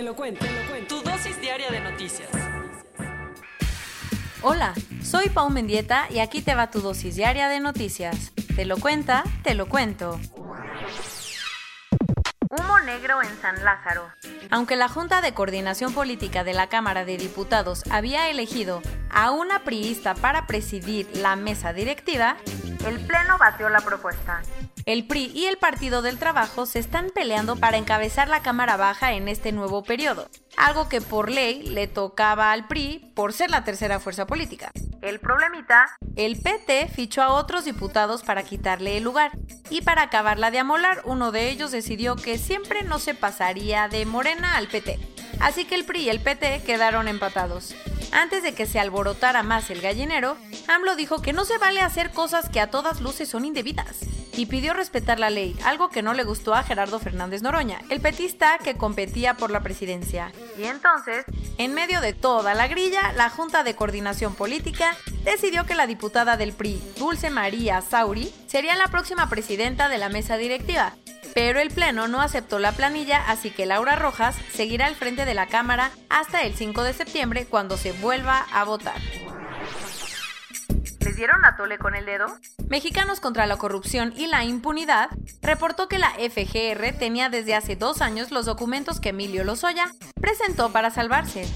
Te lo cuento, te lo cuento. Tu dosis diaria de noticias. Hola, soy Pau Mendieta y aquí te va tu dosis diaria de noticias. Te lo cuenta, te lo cuento. Humo negro en San Lázaro. Aunque la Junta de Coordinación Política de la Cámara de Diputados había elegido a una priista para presidir la mesa directiva, el Pleno batió la propuesta. El PRI y el Partido del Trabajo se están peleando para encabezar la Cámara Baja en este nuevo periodo, algo que por ley le tocaba al PRI por ser la tercera fuerza política. El problemita, el PT fichó a otros diputados para quitarle el lugar, y para acabarla de amolar, uno de ellos decidió que siempre no se pasaría de Morena al PT. Así que el PRI y el PT quedaron empatados. Antes de que se alborotara más el gallinero, AMLO dijo que no se vale hacer cosas que a todas luces son indebidas y pidió respetar la ley, algo que no le gustó a Gerardo Fernández Noroña, el petista que competía por la presidencia. Y entonces, en medio de toda la grilla, la Junta de Coordinación Política decidió que la diputada del PRI, Dulce María Sauri, sería la próxima presidenta de la mesa directiva. Pero el Pleno no aceptó la planilla, así que Laura Rojas seguirá al frente de la Cámara hasta el 5 de septiembre cuando se vuelva a votar. ¿Les dieron a tole con el dedo? Mexicanos contra la Corrupción y la Impunidad reportó que la FGR tenía desde hace dos años los documentos que Emilio Lozoya presentó para salvarse.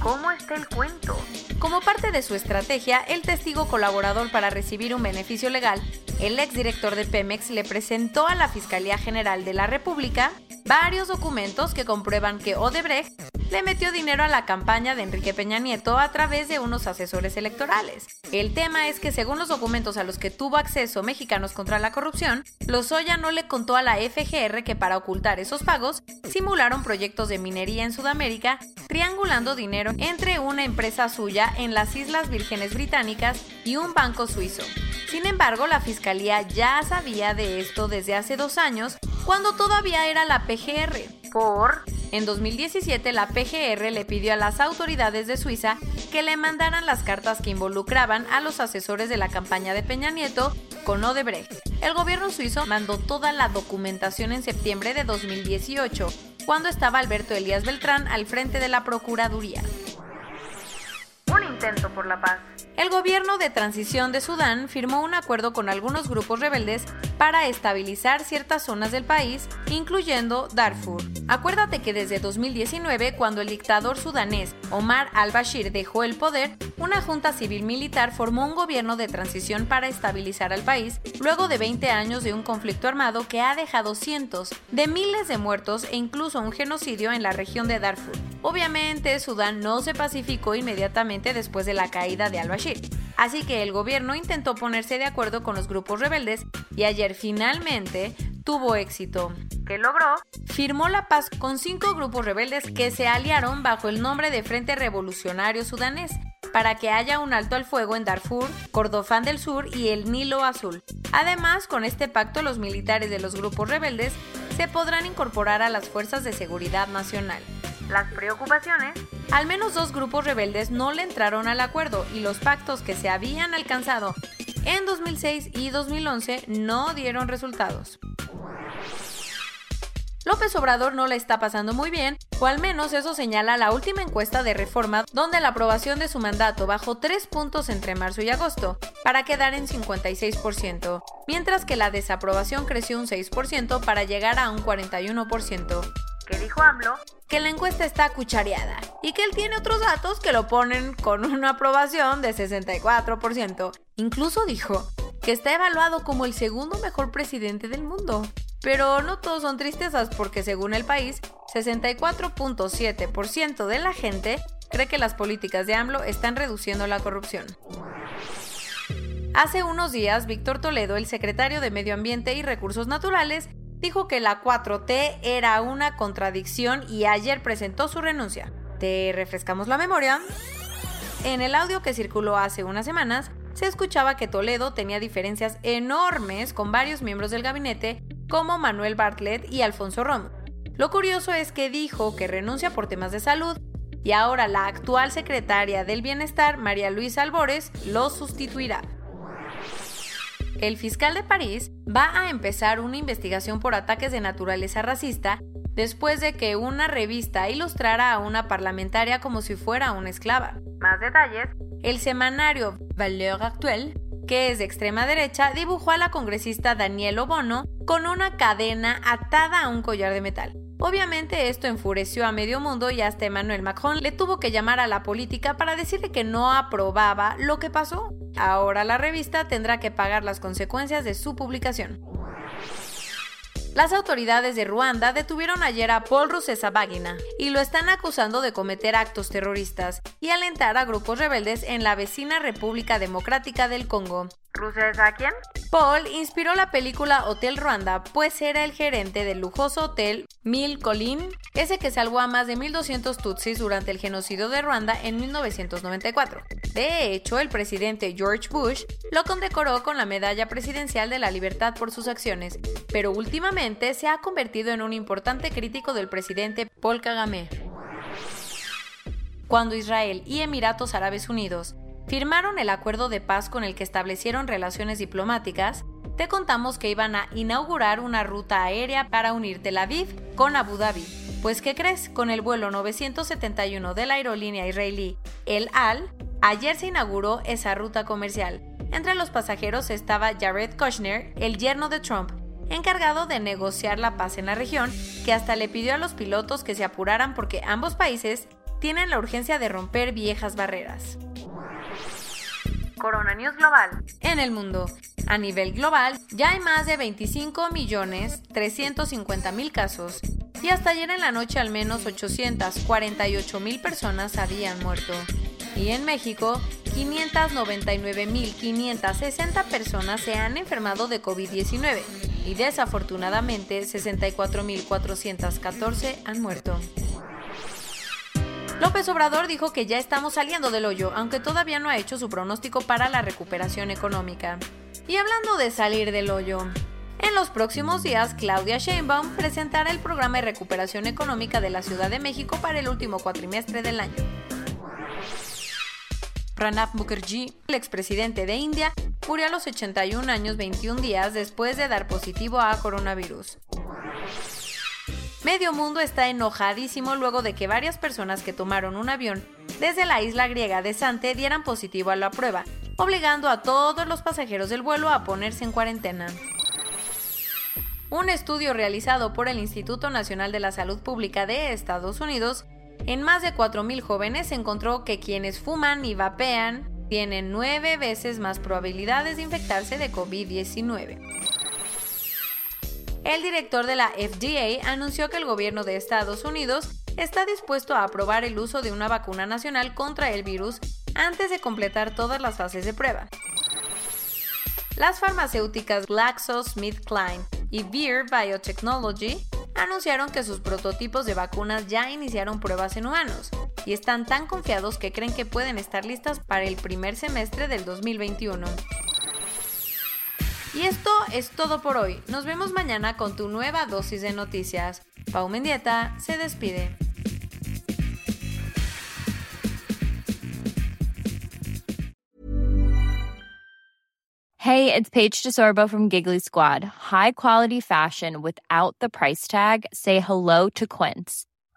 ¿Cómo está el cuento? Como parte de su estrategia, el testigo colaborador para recibir un beneficio legal, el exdirector de Pemex le presentó a la Fiscalía General de la República varios documentos que comprueban que Odebrecht le metió dinero a la campaña de Enrique Peña Nieto a través de unos asesores electorales. El tema es que según los documentos a los que tuvo acceso Mexicanos contra la Corrupción, Lozoya no le contó a la FGR que para ocultar esos pagos simularon proyectos de minería en Sudamérica, triangulando dinero entre una empresa suya en las Islas Vírgenes Británicas y un banco suizo. Sin embargo, la Fiscalía ya sabía de esto desde hace dos años, cuando todavía era la PGR. Por en 2017, la PGR le pidió a las autoridades de Suiza que le mandaran las cartas que involucraban a los asesores de la campaña de Peña Nieto con Odebrecht. El gobierno suizo mandó toda la documentación en septiembre de 2018, cuando estaba Alberto Elías Beltrán al frente de la Procuraduría. Un intento por la paz. El gobierno de transición de Sudán firmó un acuerdo con algunos grupos rebeldes para estabilizar ciertas zonas del país, incluyendo Darfur. Acuérdate que desde 2019, cuando el dictador sudanés Omar al-Bashir dejó el poder, una junta civil militar formó un gobierno de transición para estabilizar al país, luego de 20 años de un conflicto armado que ha dejado cientos de miles de muertos e incluso un genocidio en la región de Darfur. Obviamente, Sudán no se pacificó inmediatamente después de la caída de al-Bashir, así que el gobierno intentó ponerse de acuerdo con los grupos rebeldes y ayer finalmente tuvo éxito. ¿Qué logró? Firmó la paz con cinco grupos rebeldes que se aliaron bajo el nombre de Frente Revolucionario Sudanés para que haya un alto al fuego en Darfur, Kordofán del Sur y el Nilo Azul. Además, con este pacto los militares de los grupos rebeldes se podrán incorporar a las fuerzas de seguridad nacional. Las preocupaciones. Al menos dos grupos rebeldes no le entraron al acuerdo y los pactos que se habían alcanzado en 2006 y 2011 no dieron resultados. López Obrador no le está pasando muy bien, o al menos eso señala la última encuesta de reforma, donde la aprobación de su mandato bajó 3 puntos entre marzo y agosto, para quedar en 56%, mientras que la desaprobación creció un 6% para llegar a un 41%. ¿Qué dijo AMLO? Que la encuesta está cuchareada y que él tiene otros datos que lo ponen con una aprobación de 64%. Incluso dijo que está evaluado como el segundo mejor presidente del mundo. Pero no todos son tristezas porque según el país, 64.7% de la gente cree que las políticas de AMLO están reduciendo la corrupción. Hace unos días, Víctor Toledo, el secretario de Medio Ambiente y Recursos Naturales, dijo que la 4T era una contradicción y ayer presentó su renuncia. ¿Te refrescamos la memoria? En el audio que circuló hace unas semanas, se escuchaba que Toledo tenía diferencias enormes con varios miembros del gabinete como Manuel Bartlett y Alfonso Romo. Lo curioso es que dijo que renuncia por temas de salud y ahora la actual secretaria del Bienestar, María Luisa Albores, lo sustituirá. El fiscal de París va a empezar una investigación por ataques de naturaleza racista después de que una revista ilustrara a una parlamentaria como si fuera una esclava. Más detalles, el semanario Valeur Actuelle, que es de extrema derecha, dibujó a la congresista Daniel Obono con una cadena atada a un collar de metal. Obviamente esto enfureció a medio mundo y hasta Emmanuel Macron le tuvo que llamar a la política para decirle que no aprobaba lo que pasó. Ahora la revista tendrá que pagar las consecuencias de su publicación. Las autoridades de Ruanda detuvieron ayer a Paul Rusesabagina y lo están acusando de cometer actos terroristas y alentar a grupos rebeldes en la vecina República Democrática del Congo. ¿Rusesa quién? Paul inspiró la película Hotel Ruanda, pues era el gerente del lujoso hotel Mil Colin, ese que salvó a más de 1.200 Tutsis durante el genocidio de Ruanda en 1994. De hecho, el presidente George Bush lo condecoró con la Medalla Presidencial de la Libertad por sus acciones, pero últimamente se ha convertido en un importante crítico del presidente Paul Kagame. Cuando Israel y Emiratos Árabes Unidos firmaron el acuerdo de paz con el que establecieron relaciones diplomáticas, te contamos que iban a inaugurar una ruta aérea para unir Tel Aviv con Abu Dhabi. Pues ¿qué crees? Con el vuelo 971 de la aerolínea israelí El Al, ayer se inauguró esa ruta comercial. Entre los pasajeros estaba Jared Kushner, el yerno de Trump, encargado de negociar la paz en la región, que hasta le pidió a los pilotos que se apuraran porque ambos países tienen la urgencia de romper viejas barreras. Corona News Global. En el mundo, a nivel global, ya hay más de 25 millones 350 mil casos y hasta ayer en la noche al menos 848 mil personas habían muerto. Y en México, 599.560 personas se han enfermado de COVID-19 y desafortunadamente 64.414 han muerto. López Obrador dijo que ya estamos saliendo del hoyo, aunque todavía no ha hecho su pronóstico para la recuperación económica. Y hablando de salir del hoyo, en los próximos días, Claudia Sheinbaum presentará el programa de recuperación económica de la Ciudad de México para el último cuatrimestre del año. Pranab Mukherjee, el expresidente de India, murió a los 81 años 21 días después de dar positivo a coronavirus. Medio mundo está enojadísimo luego de que varias personas que tomaron un avión desde la isla griega de Sante dieran positivo a la prueba, obligando a todos los pasajeros del vuelo a ponerse en cuarentena. Un estudio realizado por el Instituto Nacional de la Salud Pública de Estados Unidos en más de 4.000 jóvenes encontró que quienes fuman y vapean tienen nueve veces más probabilidades de infectarse de COVID-19. El director de la FDA anunció que el gobierno de Estados Unidos está dispuesto a aprobar el uso de una vacuna nacional contra el virus antes de completar todas las fases de prueba. Las farmacéuticas GlaxoSmithKline y Vir Biotechnology anunciaron que sus prototipos de vacunas ya iniciaron pruebas en humanos y están tan confiados que creen que pueden estar listas para el primer semestre del 2021. Y esto es todo por hoy. Nos vemos mañana con tu nueva dosis de noticias. Pau Mendieta se despide. Hey, it's Paige DeSorbo from Giggly Squad. High quality fashion without the price tag. Say hello to Quince.